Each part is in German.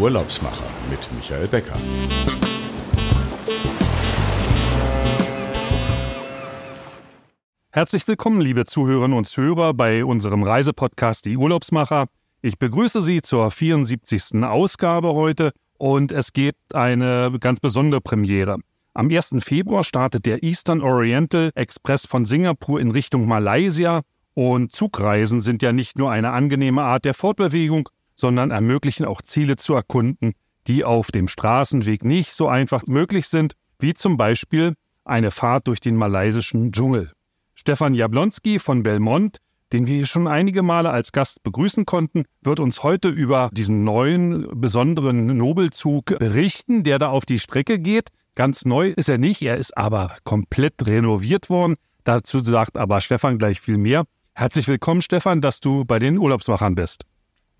Urlaubsmacher mit Michael Becker. Herzlich willkommen, liebe Zuhörerinnen und Zuhörer, bei unserem Reisepodcast Die Urlaubsmacher. Ich begrüße Sie zur 74. Ausgabe heute und es gibt eine ganz besondere Premiere. Am 1. Februar startet der Eastern Oriental Express von Singapur in Richtung Malaysia und Zugreisen sind ja nicht nur eine angenehme Art der Fortbewegung, sondern ermöglichen auch Ziele zu erkunden, die auf dem Straßenweg nicht so einfach möglich sind, wie zum Beispiel eine Fahrt durch den malaysischen Dschungel. Stefan Jablonski von Belmont, den wir hier schon einige Male als Gast begrüßen konnten, wird uns heute über diesen neuen, besonderen Nobelzug berichten, der da auf die Strecke geht. Ganz neu ist er nicht, er ist aber komplett renoviert worden. Dazu sagt aber Stefan gleich viel mehr. Herzlich willkommen, Stefan, dass du bei den Urlaubsmachern bist.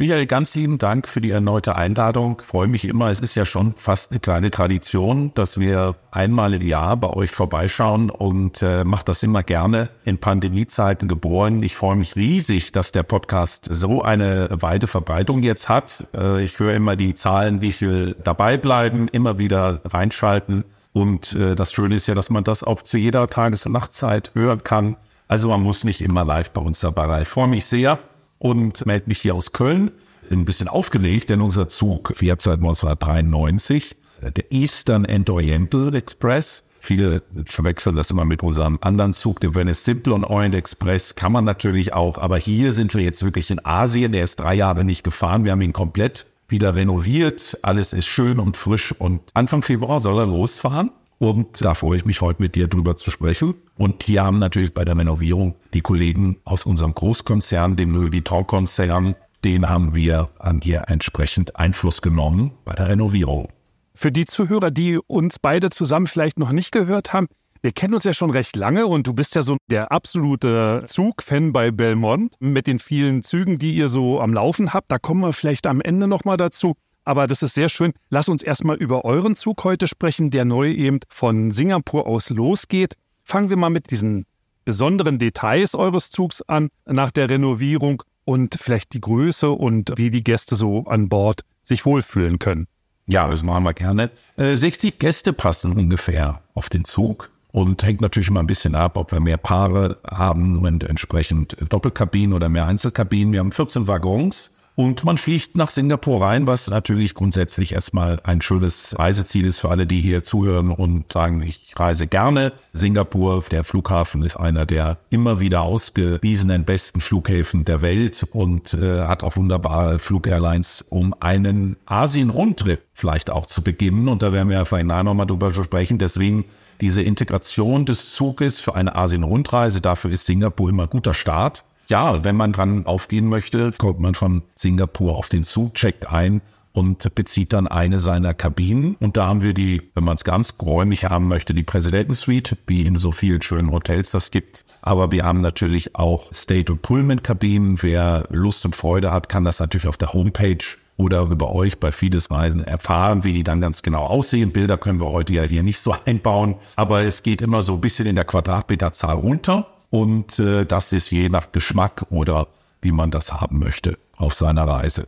Michael, ganz lieben Dank für die erneute Einladung. Ich freue mich immer. Es ist ja schon fast eine kleine Tradition, dass wir einmal im Jahr bei euch vorbeischauen und äh, mache das immer gerne in Pandemiezeiten geboren. Ich freue mich riesig, dass der Podcast so eine weite Verbreitung jetzt hat. Äh, ich höre immer die Zahlen, wie viel dabei bleiben, immer wieder reinschalten. Und äh, das Schöne ist ja, dass man das auch zu jeder Tages- und Nachtzeit hören kann. Also man muss nicht immer live bei uns dabei sein. Ich freue mich sehr und melde mich hier aus Köln. Ein bisschen aufgelegt, denn unser Zug fährt seit 1993, der Eastern and Oriental Express. Viele verwechseln das immer mit unserem anderen Zug, dem Venice Simple und Orient Express. Kann man natürlich auch, aber hier sind wir jetzt wirklich in Asien. Der ist drei Jahre nicht gefahren. Wir haben ihn komplett wieder renoviert. Alles ist schön und frisch und Anfang Februar soll er losfahren. Und da freue ich mich heute mit dir drüber zu sprechen. Und hier haben natürlich bei der Renovierung die Kollegen aus unserem Großkonzern, dem Louis Vuitton-Konzern, den haben wir an hier entsprechend Einfluss genommen bei der Renovierung. Für die Zuhörer, die uns beide zusammen vielleicht noch nicht gehört haben, wir kennen uns ja schon recht lange und du bist ja so der absolute Zugfan bei Belmont mit den vielen Zügen, die ihr so am Laufen habt. Da kommen wir vielleicht am Ende nochmal dazu. Aber das ist sehr schön. Lass uns erstmal über euren Zug heute sprechen, der neu eben von Singapur aus losgeht. Fangen wir mal mit diesen besonderen Details eures Zugs an nach der Renovierung und vielleicht die Größe und wie die Gäste so an Bord sich wohlfühlen können. Ja, das machen wir gerne. 60 äh, Gäste passen ungefähr auf den Zug. Und hängt natürlich immer ein bisschen ab, ob wir mehr Paare haben und entsprechend Doppelkabinen oder mehr Einzelkabinen. Wir haben 14 Waggons und man fliegt nach Singapur rein, was natürlich grundsätzlich erstmal ein schönes Reiseziel ist für alle, die hier zuhören und sagen, ich reise gerne. Singapur, der Flughafen ist einer der immer wieder ausgewiesenen besten Flughäfen der Welt und äh, hat auch wunderbare Flugairlines, um einen Asien-Rundtrip vielleicht auch zu beginnen. Und da werden wir ja vielleicht nachher nochmal drüber sprechen. Deswegen diese Integration des Zuges für eine Asien-Rundreise, dafür ist Singapur immer guter Start ja, wenn man dran aufgehen möchte, kommt man von Singapur auf den Zug, checkt ein und bezieht dann eine seiner Kabinen. Und da haben wir die, wenn man es ganz räumlich haben möchte, die Präsidentensuite, wie in so vielen schönen Hotels das gibt. Aber wir haben natürlich auch State- und Pullman-Kabinen. Wer Lust und Freude hat, kann das natürlich auf der Homepage oder über euch bei vieles Reisen erfahren, wie die dann ganz genau aussehen. Bilder können wir heute ja hier nicht so einbauen, aber es geht immer so ein bisschen in der Quadratmeterzahl runter. Und äh, das ist je nach Geschmack oder wie man das haben möchte auf seiner Reise.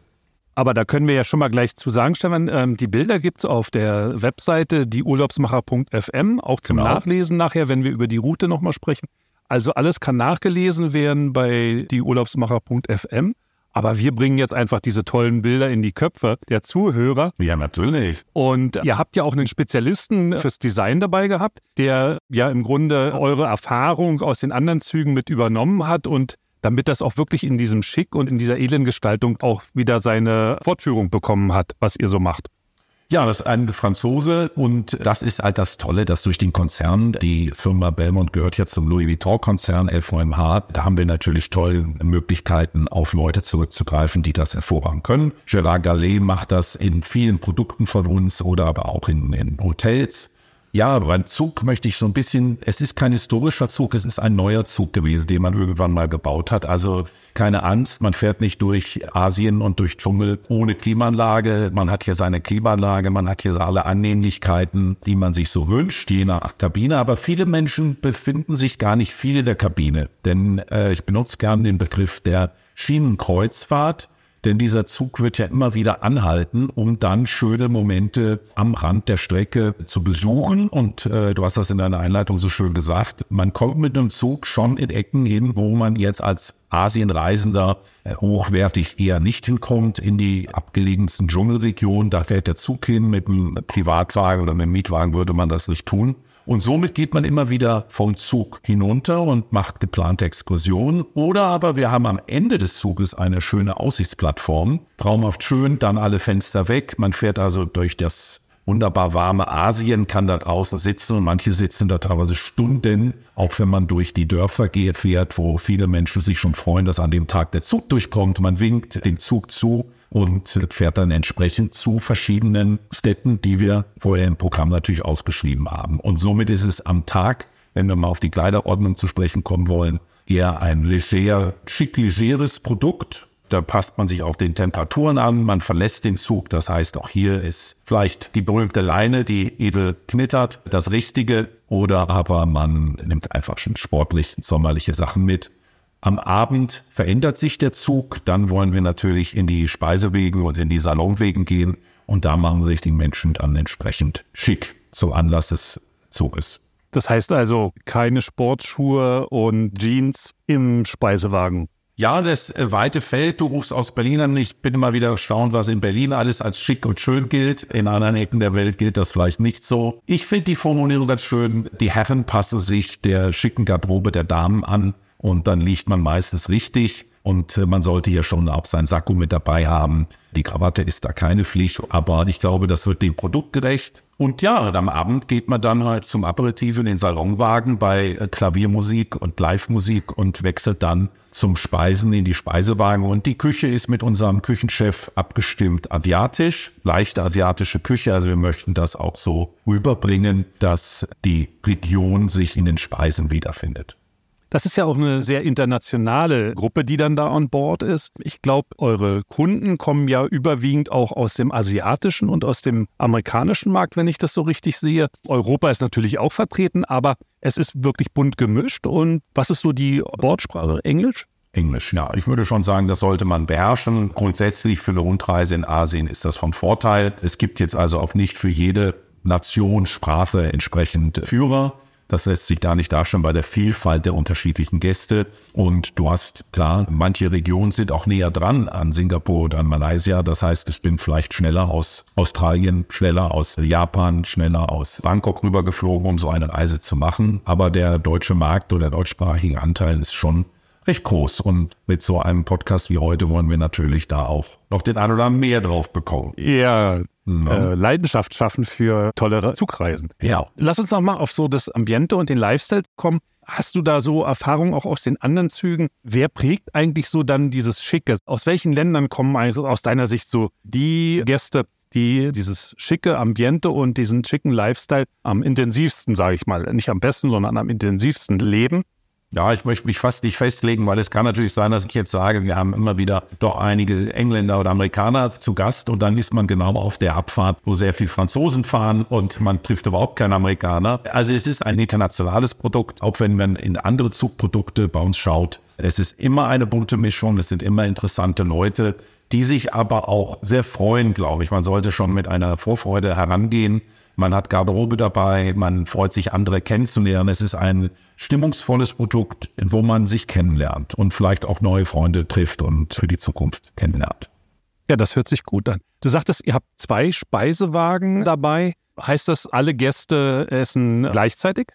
Aber da können wir ja schon mal gleich zu sagen, Stefan, ähm, die Bilder gibt es auf der Webseite dieurlaubsmacher.fm, auch zum genau. Nachlesen nachher, wenn wir über die Route nochmal sprechen. Also alles kann nachgelesen werden bei dieurlaubsmacher.fm. Aber wir bringen jetzt einfach diese tollen Bilder in die Köpfe der Zuhörer. Ja, natürlich. Und ihr habt ja auch einen Spezialisten fürs Design dabei gehabt, der ja im Grunde eure Erfahrung aus den anderen Zügen mit übernommen hat und damit das auch wirklich in diesem Schick und in dieser edlen Gestaltung auch wieder seine Fortführung bekommen hat, was ihr so macht. Ja, das ist ein Franzose und das ist halt das Tolle, dass durch den Konzern, die Firma Belmont gehört ja zum Louis Vuitton-Konzern LVMH, da haben wir natürlich tolle Möglichkeiten, auf Leute zurückzugreifen, die das hervorragend können. Gerard Gallet macht das in vielen Produkten von uns oder aber auch in, in Hotels. Ja, beim Zug möchte ich so ein bisschen, es ist kein historischer Zug, es ist ein neuer Zug gewesen, den man irgendwann mal gebaut hat. Also keine Angst, man fährt nicht durch Asien und durch Dschungel ohne Klimaanlage. Man hat hier seine Klimaanlage, man hat hier alle Annehmlichkeiten, die man sich so wünscht, je nach Kabine. Aber viele Menschen befinden sich gar nicht viel in der Kabine. Denn äh, ich benutze gerne den Begriff der Schienenkreuzfahrt. Denn dieser Zug wird ja immer wieder anhalten, um dann schöne Momente am Rand der Strecke zu besuchen. Und äh, du hast das in deiner Einleitung so schön gesagt, man kommt mit einem Zug schon in Ecken hin, wo man jetzt als Asienreisender äh, hochwertig eher nicht hinkommt, in die abgelegensten Dschungelregionen. Da fährt der Zug hin, mit einem Privatwagen oder mit einem Mietwagen würde man das nicht tun. Und somit geht man immer wieder vom Zug hinunter und macht geplante Exkursionen. Oder aber wir haben am Ende des Zuges eine schöne Aussichtsplattform. Traumhaft schön, dann alle Fenster weg. Man fährt also durch das wunderbar warme Asien, kann da draußen sitzen und manche sitzen da teilweise Stunden, auch wenn man durch die Dörfer geht, fährt, wo viele Menschen sich schon freuen, dass an dem Tag der Zug durchkommt. Man winkt dem Zug zu und fährt dann entsprechend zu verschiedenen Städten, die wir vorher im Programm natürlich ausgeschrieben haben. Und somit ist es am Tag, wenn wir mal auf die Kleiderordnung zu sprechen kommen wollen, eher ein leger, schick legeres Produkt. Da passt man sich auf den Temperaturen an, man verlässt den Zug. Das heißt, auch hier ist vielleicht die berühmte Leine, die edel knittert, das Richtige. Oder aber man nimmt einfach schon sportlich sommerliche Sachen mit am Abend verändert sich der Zug, dann wollen wir natürlich in die Speisewegen und in die Salonwegen gehen und da machen sich die Menschen dann entsprechend schick zum Anlass des Zuges. Das heißt also keine Sportschuhe und Jeans im Speisewagen. Ja, das äh, weite Feld, du rufst aus Berlin an. Ich bin immer wieder erstaunt, was in Berlin alles als schick und schön gilt. In anderen Ecken der Welt gilt das vielleicht nicht so. Ich finde die Formulierung ganz schön. Die Herren passen sich der schicken Garderobe der Damen an und dann liegt man meistens richtig. Und äh, man sollte hier schon auch sein Sakko mit dabei haben. Die Krawatte ist da keine Pflicht, aber ich glaube, das wird dem Produkt gerecht. Und ja, am Abend geht man dann halt zum Aperitif in den Salonwagen bei äh, Klaviermusik und Live-Musik und wechselt dann zum Speisen in die Speisewagen. Und die Küche ist mit unserem Küchenchef abgestimmt asiatisch, leichte asiatische Küche. Also wir möchten das auch so rüberbringen, dass die Region sich in den Speisen wiederfindet. Das ist ja auch eine sehr internationale Gruppe, die dann da an Bord ist. Ich glaube, eure Kunden kommen ja überwiegend auch aus dem asiatischen und aus dem amerikanischen Markt, wenn ich das so richtig sehe. Europa ist natürlich auch vertreten, aber es ist wirklich bunt gemischt. Und was ist so die Bordsprache? Englisch? Englisch, ja. Ich würde schon sagen, das sollte man beherrschen. Grundsätzlich für eine Rundreise in Asien ist das von Vorteil. Es gibt jetzt also auch nicht für jede Nation, Sprache entsprechend Führer. Das lässt sich da nicht darstellen bei der Vielfalt der unterschiedlichen Gäste. Und du hast, klar, manche Regionen sind auch näher dran an Singapur oder an Malaysia. Das heißt, ich bin vielleicht schneller aus Australien, schneller aus Japan, schneller aus Bangkok rübergeflogen, um so eine Reise zu machen. Aber der deutsche Markt oder der deutschsprachige Anteil ist schon recht groß. Und mit so einem Podcast wie heute wollen wir natürlich da auch noch den ein oder mehr drauf bekommen. Ja, äh, Leidenschaft schaffen für tolle Zugreisen. Ja. Lass uns noch mal auf so das Ambiente und den Lifestyle kommen. Hast du da so Erfahrungen auch aus den anderen Zügen? Wer prägt eigentlich so dann dieses Schicke? Aus welchen Ländern kommen also aus deiner Sicht so die Gäste, die dieses schicke Ambiente und diesen schicken Lifestyle am intensivsten, sage ich mal, nicht am besten, sondern am intensivsten leben? Ja, ich möchte mich fast nicht festlegen, weil es kann natürlich sein, dass ich jetzt sage, wir haben immer wieder doch einige Engländer oder Amerikaner zu Gast und dann ist man genau auf der Abfahrt, wo sehr viel Franzosen fahren und man trifft überhaupt keinen Amerikaner. Also es ist ein internationales Produkt, auch wenn man in andere Zugprodukte bei uns schaut. Es ist immer eine bunte Mischung, es sind immer interessante Leute, die sich aber auch sehr freuen, glaube ich. Man sollte schon mit einer Vorfreude herangehen man hat Garderobe dabei, man freut sich, andere kennenzulernen. Es ist ein stimmungsvolles Produkt, wo man sich kennenlernt und vielleicht auch neue Freunde trifft und für die Zukunft kennenlernt. Ja, das hört sich gut an. Du sagtest, ihr habt zwei Speisewagen dabei. Heißt das, alle Gäste essen gleichzeitig?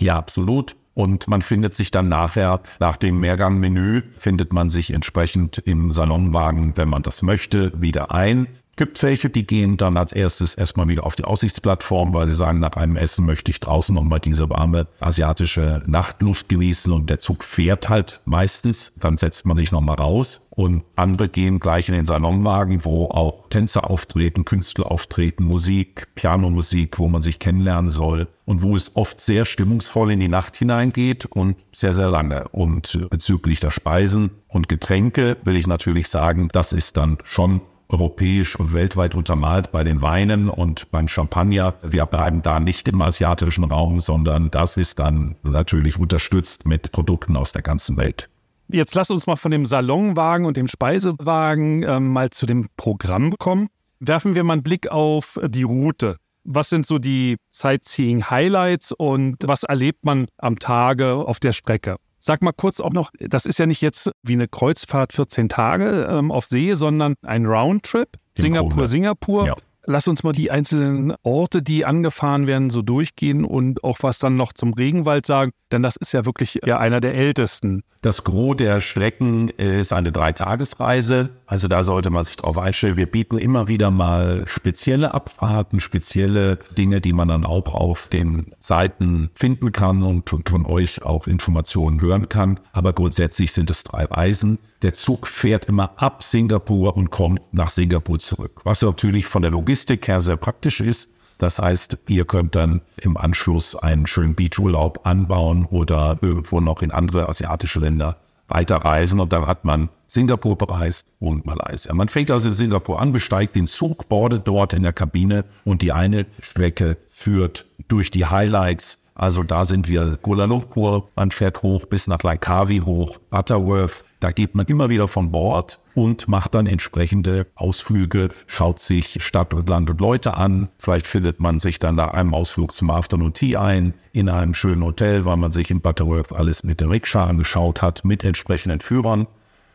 Ja, absolut. Und man findet sich dann nachher, nach dem Mehrgangmenü, findet man sich entsprechend im Salonwagen, wenn man das möchte, wieder ein. Gibt welche, die gehen dann als erstes erstmal wieder auf die Aussichtsplattform, weil sie sagen, nach einem Essen möchte ich draußen nochmal diese warme asiatische Nachtluft genießen und der Zug fährt halt meistens. Dann setzt man sich nochmal raus und andere gehen gleich in den Salonwagen, wo auch Tänzer auftreten, Künstler auftreten, Musik, Pianomusik, wo man sich kennenlernen soll und wo es oft sehr stimmungsvoll in die Nacht hineingeht und sehr, sehr lange. Und bezüglich der Speisen und Getränke will ich natürlich sagen, das ist dann schon europäisch und weltweit untermalt bei den Weinen und beim Champagner. Wir bleiben da nicht im asiatischen Raum, sondern das ist dann natürlich unterstützt mit Produkten aus der ganzen Welt. Jetzt lass uns mal von dem Salonwagen und dem Speisewagen äh, mal zu dem Programm kommen. Werfen wir mal einen Blick auf die Route. Was sind so die Sightseeing-Highlights und was erlebt man am Tage auf der Strecke? Sag mal kurz auch noch, das ist ja nicht jetzt wie eine Kreuzfahrt 14 Tage ähm, auf See, sondern ein Roundtrip. Singapur, Singapur. Ja. Lass uns mal die einzelnen Orte, die angefahren werden, so durchgehen und auch was dann noch zum Regenwald sagen, denn das ist ja wirklich ja einer der ältesten. Das Gros der Strecken ist eine Dreitagesreise, also da sollte man sich drauf einstellen. Wir bieten immer wieder mal spezielle Abfahrten, spezielle Dinge, die man dann auch auf den Seiten finden kann und von euch auch Informationen hören kann. Aber grundsätzlich sind es drei Reisen. Der Zug fährt immer ab Singapur und kommt nach Singapur zurück, was natürlich von der Logistik her sehr praktisch ist. Das heißt, ihr könnt dann im Anschluss einen schönen Beachurlaub anbauen oder irgendwo noch in andere asiatische Länder weiterreisen und dann hat man Singapur bereist und Malaysia. Man fängt also in Singapur an, besteigt den Zug, bordet dort in der Kabine und die eine Strecke führt durch die Highlights. Also da sind wir Kuala Lumpur, man fährt hoch bis nach Langkawi hoch, Butterworth, da geht man immer wieder von Bord und macht dann entsprechende Ausflüge, schaut sich Stadt und Land und Leute an. Vielleicht findet man sich dann nach einem Ausflug zum Afternoon Tea ein, in einem schönen Hotel, weil man sich in Butterworth alles mit der Rikscha angeschaut hat, mit entsprechenden Führern.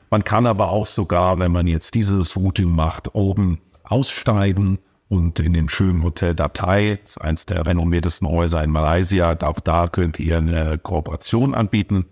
Man kann aber auch sogar, wenn man jetzt dieses Routing macht, oben aussteigen und in dem schönen Hotel Datei, eins der renommiertesten Häuser in Malaysia, auch da könnt ihr eine Kooperation anbieten.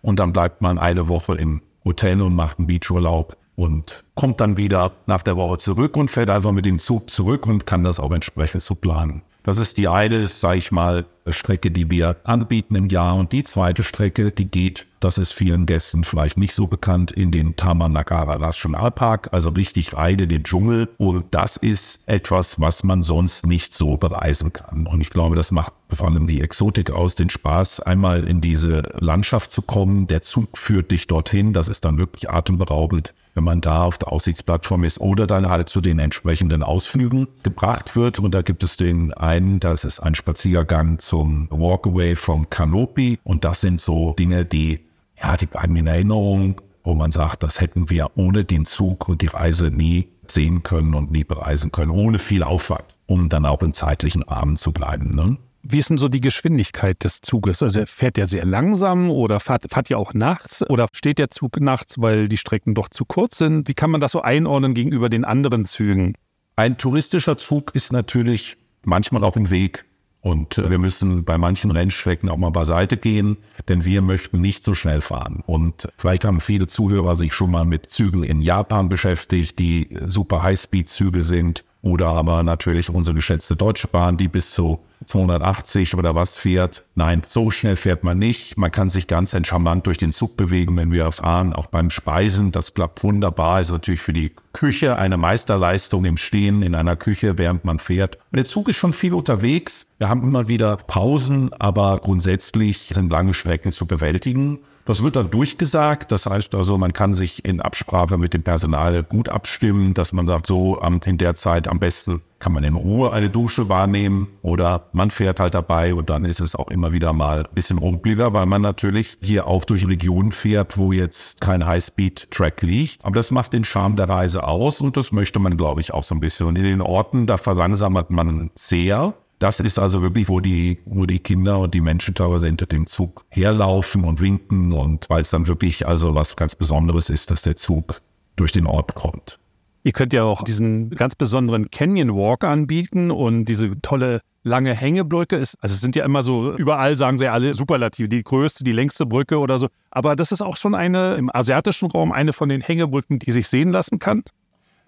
Und dann bleibt man eine Woche im Hotel und macht einen Beachurlaub und kommt dann wieder nach der Woche zurück und fährt einfach mit dem Zug zurück und kann das auch entsprechend so planen. Das ist die eine, sage ich mal, Strecke, die wir anbieten im Jahr. Und die zweite Strecke, die geht, das ist vielen Gästen vielleicht nicht so bekannt, in den Tamanagara Nationalpark, also richtig rein in den Dschungel. Und das ist etwas, was man sonst nicht so bereisen kann. Und ich glaube, das macht vor allem die Exotik aus, den Spaß, einmal in diese Landschaft zu kommen. Der Zug führt dich dorthin. Das ist dann wirklich atemberaubend wenn man da auf der Aussichtsplattform ist oder dann halt zu den entsprechenden Ausflügen gebracht wird. Und da gibt es den einen, das ist ein Spaziergang zum Walkaway vom Canopy. Und das sind so Dinge, die, ja, die bleiben in Erinnerung, wo man sagt, das hätten wir ohne den Zug und die Reise nie sehen können und nie bereisen können, ohne viel Aufwand, um dann auch im zeitlichen Rahmen zu bleiben. Ne? Wie ist denn so die Geschwindigkeit des Zuges? Also fährt der sehr langsam oder fährt, fährt ihr auch nachts oder steht der Zug nachts, weil die Strecken doch zu kurz sind? Wie kann man das so einordnen gegenüber den anderen Zügen? Ein touristischer Zug ist natürlich manchmal auf dem Weg und äh, wir müssen bei manchen Rennstrecken auch mal beiseite gehen, denn wir möchten nicht so schnell fahren. Und vielleicht haben viele Zuhörer sich schon mal mit Zügen in Japan beschäftigt, die super Highspeed-Züge sind. Oder aber natürlich unsere geschätzte Deutsche Bahn, die bis zu 280 oder was fährt. Nein, so schnell fährt man nicht. Man kann sich ganz entcharmant durch den Zug bewegen, wenn wir fahren. Auch beim Speisen, das klappt wunderbar. Ist natürlich für die Küche eine Meisterleistung im Stehen in einer Küche, während man fährt. Und der Zug ist schon viel unterwegs. Wir haben immer wieder Pausen, aber grundsätzlich sind lange Strecken zu bewältigen. Das wird dann durchgesagt. Das heißt also, man kann sich in Absprache mit dem Personal gut abstimmen, dass man sagt, so in der Zeit am besten kann man in Ruhe eine Dusche wahrnehmen oder man fährt halt dabei und dann ist es auch immer wieder mal ein bisschen rumpeliger, weil man natürlich hier auch durch Regionen fährt, wo jetzt kein Highspeed-Track liegt. Aber das macht den Charme der Reise aus und das möchte man, glaube ich, auch so ein bisschen. Und in den Orten, da verlangsamt man sehr. Das ist also wirklich, wo die, wo die Kinder und die Menschen teilweise hinter dem Zug herlaufen und winken und weil es dann wirklich also was ganz Besonderes ist, dass der Zug durch den Ort kommt. Ihr könnt ja auch diesen ganz besonderen Canyon Walk anbieten und diese tolle lange Hängebrücke ist, also es sind ja immer so, überall sagen sie alle Superlative, die größte, die längste Brücke oder so. Aber das ist auch schon eine im asiatischen Raum eine von den Hängebrücken, die sich sehen lassen kann.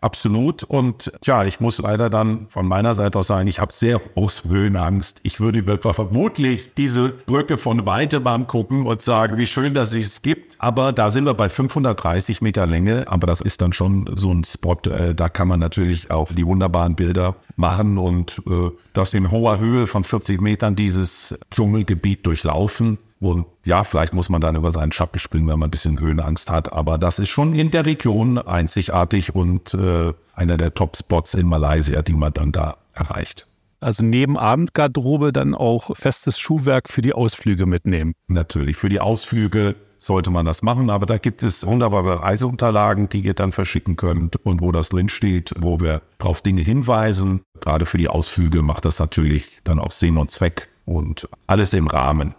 Absolut. Und ja, ich muss leider dann von meiner Seite aus sagen, ich habe sehr große Höhenangst. Ich würde vermutlich diese Brücke von weitem angucken und sagen, wie schön, dass es gibt. Aber da sind wir bei 530 Meter Länge. Aber das ist dann schon so ein Spot, äh, da kann man natürlich auch die wunderbaren Bilder machen und äh, das in hoher Höhe von 40 Metern dieses Dschungelgebiet durchlaufen. Und ja, vielleicht muss man dann über seinen Schatten springen, wenn man ein bisschen Höhenangst hat. Aber das ist schon in der Region einzigartig und äh, einer der Top-Spots in Malaysia, die man dann da erreicht. also neben Abendgarderobe dann auch festes Schuhwerk für die Ausflüge mitnehmen. Natürlich, für die Ausflüge sollte man das machen, aber da gibt es wunderbare Reiseunterlagen, die ihr dann verschicken könnt und wo das drinsteht, wo wir auf Dinge hinweisen. Gerade für die Ausflüge macht das natürlich dann auch Sinn und Zweck und alles im Rahmen.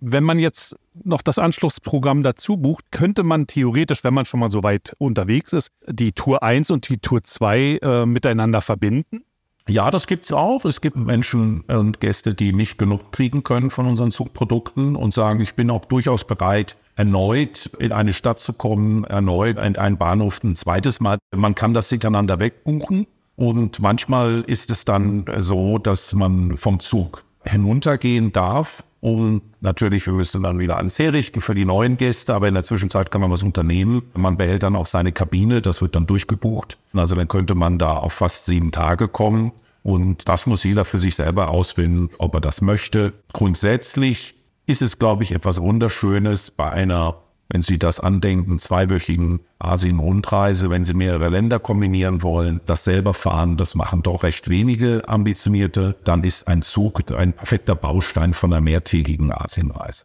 Wenn man jetzt noch das Anschlussprogramm dazu bucht, könnte man theoretisch, wenn man schon mal so weit unterwegs ist, die Tour 1 und die Tour 2 äh, miteinander verbinden? Ja, das gibt es auch. Es gibt Menschen und Gäste, die nicht genug kriegen können von unseren Zugprodukten und sagen, ich bin auch durchaus bereit, erneut in eine Stadt zu kommen, erneut in einen Bahnhof ein zweites Mal. Man kann das hintereinander wegbuchen und manchmal ist es dann so, dass man vom Zug hinuntergehen darf. Und natürlich, wir müssen dann wieder ans Herrichten für die neuen Gäste, aber in der Zwischenzeit kann man was unternehmen. Man behält dann auch seine Kabine, das wird dann durchgebucht. Also dann könnte man da auf fast sieben Tage kommen. Und das muss jeder für sich selber ausfinden, ob er das möchte. Grundsätzlich ist es, glaube ich, etwas Wunderschönes bei einer wenn Sie das andenken, zweiwöchigen Asien-Rundreise, wenn Sie mehrere Länder kombinieren wollen, das selber fahren, das machen doch recht wenige Ambitionierte, dann ist ein Zug ein perfekter Baustein von einer mehrtägigen Asienreise.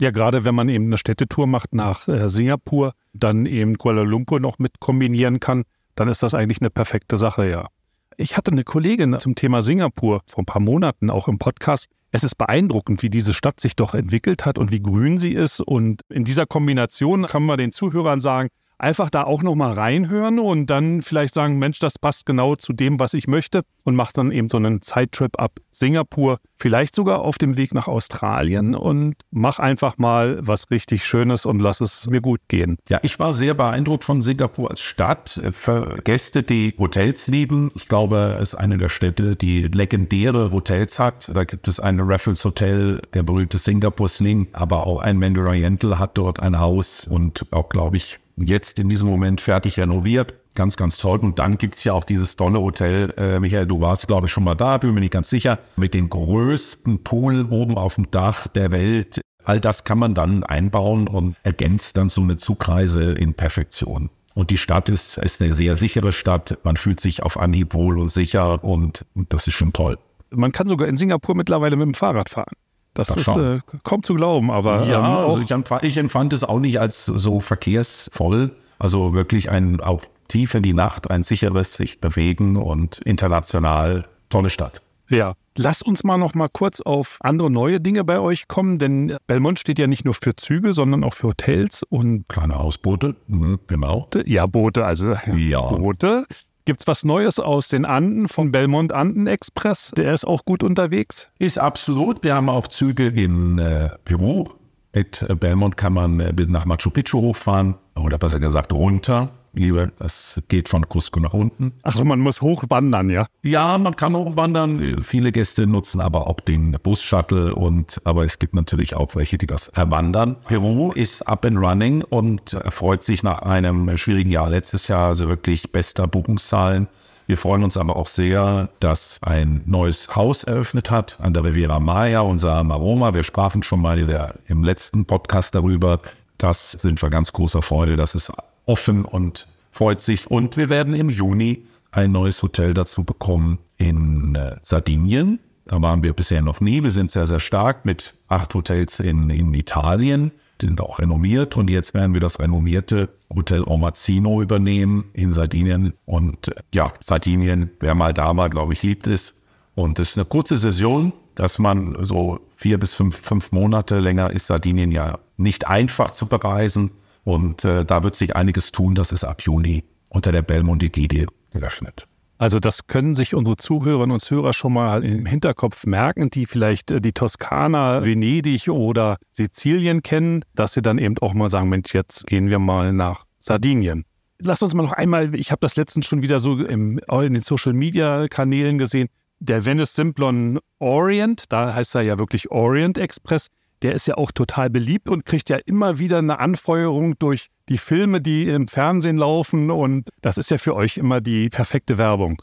Ja, gerade wenn man eben eine Städtetour macht nach äh, Singapur, dann eben Kuala Lumpur noch mit kombinieren kann, dann ist das eigentlich eine perfekte Sache, ja. Ich hatte eine Kollegin zum Thema Singapur vor ein paar Monaten auch im Podcast, es ist beeindruckend, wie diese Stadt sich doch entwickelt hat und wie grün sie ist. Und in dieser Kombination kann man den Zuhörern sagen, einfach da auch nochmal reinhören und dann vielleicht sagen, Mensch, das passt genau zu dem, was ich möchte und macht dann eben so einen Zeittrip ab Singapur, vielleicht sogar auf dem Weg nach Australien und mach einfach mal was richtig Schönes und lass es mir gut gehen. Ja, ich war sehr beeindruckt von Singapur als Stadt. Für Gäste, die Hotels lieben, ich glaube, es ist eine der Städte, die legendäre Hotels hat. Da gibt es ein Raffles Hotel, der berühmte Singapur Sling, aber auch ein Mandarin Oriental hat dort ein Haus und auch, glaube ich, jetzt in diesem Moment fertig renoviert. Ganz, ganz toll. Und dann gibt es ja auch dieses tolle Hotel. Äh, Michael, du warst, glaube ich, schon mal da, bin mir nicht ganz sicher. Mit dem größten Pool oben auf dem Dach der Welt. All das kann man dann einbauen und ergänzt dann so eine Zugreise in Perfektion. Und die Stadt ist, ist eine sehr sichere Stadt. Man fühlt sich auf Anhieb wohl und sicher und, und das ist schon toll. Man kann sogar in Singapur mittlerweile mit dem Fahrrad fahren. Das Ach, ist äh, kaum zu glauben, aber ja, ähm, also ich, empfand, ich empfand es auch nicht als so verkehrsvoll. Also wirklich ein auch tief in die Nacht, ein sicheres sich bewegen und international tolle Stadt. Ja, lass uns mal noch mal kurz auf andere neue Dinge bei euch kommen, denn Belmont steht ja nicht nur für Züge, sondern auch für Hotels und kleine Hausboote, mhm, genau. Ja, Boote, also ja. Boote. Gibt es was Neues aus den Anden vom Belmont Anden Express? Der ist auch gut unterwegs. Ist absolut. Wir haben auch Züge in äh, Peru. Mit äh, Belmont kann man äh, nach Machu Picchu hochfahren oder besser gesagt runter liebe, das geht von Cusco nach unten. Also man muss hochwandern, ja? Ja, man kann hochwandern. Viele Gäste nutzen aber auch den Bus-Shuttle und aber es gibt natürlich auch welche, die das erwandern. Peru ist up and running und erfreut sich nach einem schwierigen Jahr letztes Jahr also wirklich bester Buchungszahlen. Wir freuen uns aber auch sehr, dass ein neues Haus eröffnet hat an der Riviera Maya, unser Maroma. Wir sprachen schon mal im letzten Podcast darüber. Das sind wir ganz großer Freude, dass es offen und freut sich. Und wir werden im Juni ein neues Hotel dazu bekommen in äh, Sardinien. Da waren wir bisher noch nie. Wir sind sehr, sehr stark mit acht Hotels in, in Italien, sind auch renommiert. Und jetzt werden wir das renommierte Hotel Omazzino übernehmen in Sardinien. Und äh, ja, Sardinien, wer mal da war, glaube ich, liebt es. Und es ist eine kurze Saison, dass man so vier bis fünf, fünf Monate länger ist Sardinien ja nicht einfach zu bereisen. Und äh, da wird sich einiges tun. Das ist ab Juni unter der Belmonte Gide geöffnet. Also das können sich unsere Zuhörerinnen und Zuhörer schon mal im Hinterkopf merken, die vielleicht äh, die Toskana, Venedig oder Sizilien kennen, dass sie dann eben auch mal sagen, Mensch, jetzt gehen wir mal nach Sardinien. Lass uns mal noch einmal, ich habe das letztens schon wieder so im, in den Social-Media-Kanälen gesehen, der Venice Simplon Orient, da heißt er ja wirklich Orient Express, der ist ja auch total beliebt und kriegt ja immer wieder eine Anfeuerung durch die Filme, die im Fernsehen laufen. Und das ist ja für euch immer die perfekte Werbung.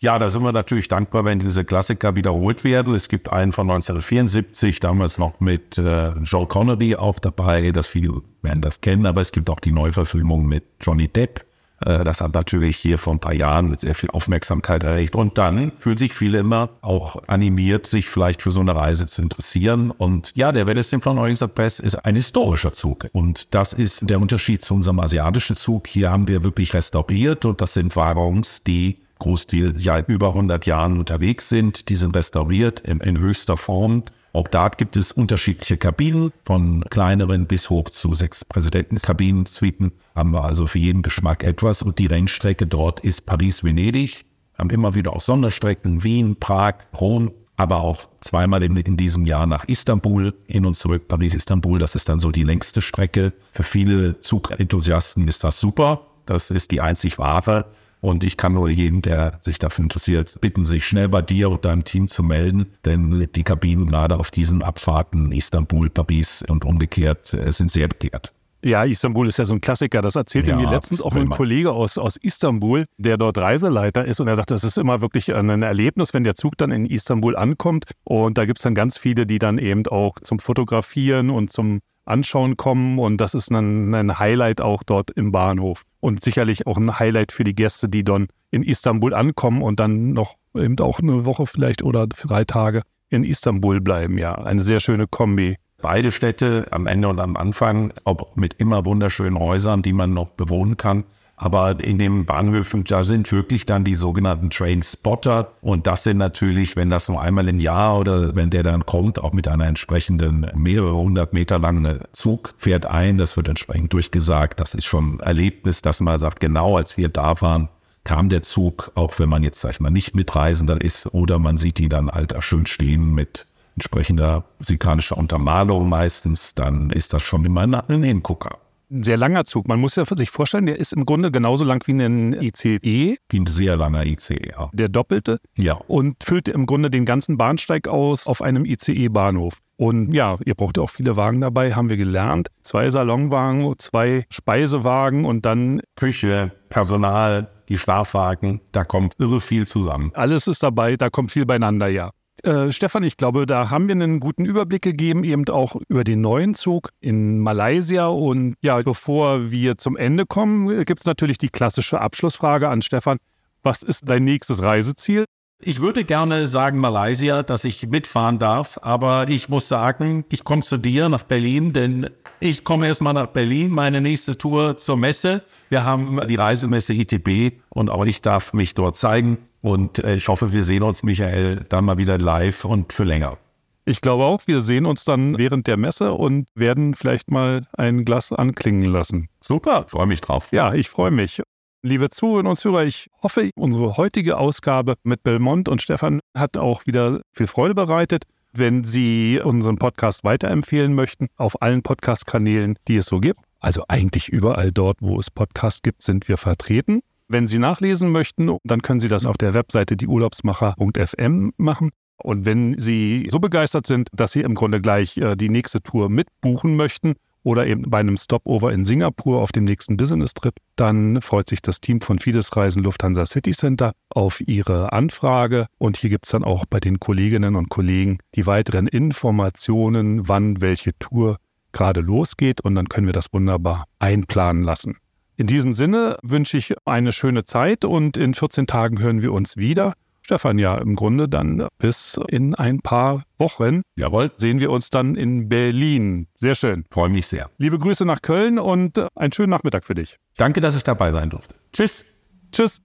Ja, da sind wir natürlich dankbar, wenn diese Klassiker wiederholt werden. Es gibt einen von 1974, damals noch mit äh, Joel Connery auch dabei. Das viele werden das kennen, aber es gibt auch die Neuverfilmung mit Johnny Depp das hat natürlich hier vor ein paar Jahren mit sehr viel Aufmerksamkeit erregt. Und dann fühlen sich viele immer auch animiert, sich vielleicht für so eine Reise zu interessieren. Und ja, der Venice Symphony Express ist ein historischer Zug. Und das ist der Unterschied zu unserem asiatischen Zug. Hier haben wir wirklich restauriert und das sind Waggons, die Großteil ja über 100 Jahren unterwegs sind. Die sind restauriert in, in höchster Form. Auch da gibt es unterschiedliche Kabinen, von kleineren bis hoch zu sechs Präsidentenkabinen, Suiten. Haben wir also für jeden Geschmack etwas. Und die Rennstrecke dort ist Paris-Venedig. Haben immer wieder auch Sonderstrecken, Wien, Prag, Rom, aber auch zweimal in, in, diesem Jahr nach Istanbul, hin und zurück Paris-Istanbul. Das ist dann so die längste Strecke. Für viele Zugenthusiasten ist das super. Das ist die einzig wahre. Und ich kann nur jeden, der sich dafür interessiert, bitten, sich schnell bei dir und deinem Team zu melden, denn die Kabinen gerade auf diesen Abfahrten Istanbul, Paris und umgekehrt äh, sind sehr begehrt. Ja, Istanbul ist ja so ein Klassiker. Das erzählte ja, mir letztens auch ein Kollege aus, aus Istanbul, der dort Reiseleiter ist. Und er sagt, das ist immer wirklich ein Erlebnis, wenn der Zug dann in Istanbul ankommt. Und da gibt es dann ganz viele, die dann eben auch zum Fotografieren und zum Anschauen kommen. Und das ist ein, ein Highlight auch dort im Bahnhof. Und sicherlich auch ein Highlight für die Gäste, die dann in Istanbul ankommen und dann noch eben auch eine Woche vielleicht oder drei Tage in Istanbul bleiben. Ja, eine sehr schöne Kombi. Beide Städte am Ende und am Anfang, auch mit immer wunderschönen Häusern, die man noch bewohnen kann. Aber in den Bahnhöfen, da sind wirklich dann die sogenannten Train Spotter. Und das sind natürlich, wenn das nur einmal im Jahr oder wenn der dann kommt, auch mit einer entsprechenden mehrere hundert Meter langen Zug fährt ein. Das wird entsprechend durchgesagt. Das ist schon ein Erlebnis, dass man sagt, genau als wir da waren, kam der Zug, auch wenn man jetzt, sag ich mal, nicht Mitreisender ist oder man sieht die dann halt schön stehen mit entsprechender musikalischer Untermalung meistens, dann ist das schon immer ein Hingucker ein sehr langer Zug. Man muss ja sich vorstellen, der ist im Grunde genauso lang wie ein ICE. Wie ein sehr langer ICE, ja. Der doppelte. Ja. Und füllt im Grunde den ganzen Bahnsteig aus auf einem ICE-Bahnhof. Und ja, ihr braucht auch viele Wagen dabei, haben wir gelernt. Zwei Salonwagen, zwei Speisewagen und dann Küche, Personal, die Schlafwagen. Da kommt irre viel zusammen. Alles ist dabei, da kommt viel beieinander, ja. Äh, Stefan, ich glaube, da haben wir einen guten Überblick gegeben, eben auch über den neuen Zug in Malaysia. Und ja, bevor wir zum Ende kommen, gibt es natürlich die klassische Abschlussfrage an Stefan. Was ist dein nächstes Reiseziel? Ich würde gerne sagen Malaysia, dass ich mitfahren darf, aber ich muss sagen, ich komme zu dir nach Berlin, denn ich komme erstmal nach Berlin, meine nächste Tour zur Messe. Wir haben die Reisemesse ITB und auch ich darf mich dort zeigen. Und äh, ich hoffe, wir sehen uns, Michael, dann mal wieder live und für länger. Ich glaube auch, wir sehen uns dann während der Messe und werden vielleicht mal ein Glas anklingen lassen. Super, freue mich drauf. Ja, ich freue mich. Liebe Zuhörerinnen und Zuhörer, ich hoffe, unsere heutige Ausgabe mit Belmont und Stefan hat auch wieder viel Freude bereitet. Wenn Sie unseren Podcast weiterempfehlen möchten, auf allen Podcast-Kanälen, die es so gibt, also eigentlich überall dort, wo es Podcasts gibt, sind wir vertreten. Wenn Sie nachlesen möchten, dann können Sie das auf der Webseite dieurlaubsmacher.fm machen. Und wenn Sie so begeistert sind, dass Sie im Grunde gleich äh, die nächste Tour mitbuchen möchten oder eben bei einem Stopover in Singapur auf dem nächsten Business-Trip, dann freut sich das Team von Fides Reisen Lufthansa City Center auf Ihre Anfrage. Und hier gibt es dann auch bei den Kolleginnen und Kollegen die weiteren Informationen, wann welche Tour gerade losgeht. Und dann können wir das wunderbar einplanen lassen. In diesem Sinne wünsche ich eine schöne Zeit und in 14 Tagen hören wir uns wieder. Stefan, ja, im Grunde dann bis in ein paar Wochen. Jawohl. Sehen wir uns dann in Berlin. Sehr schön. Freue mich sehr. Liebe Grüße nach Köln und einen schönen Nachmittag für dich. Danke, dass ich dabei sein durfte. Tschüss. Tschüss.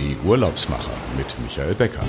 Die Urlaubsmacher mit Michael Becker.